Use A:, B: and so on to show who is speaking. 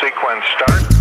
A: sequence start.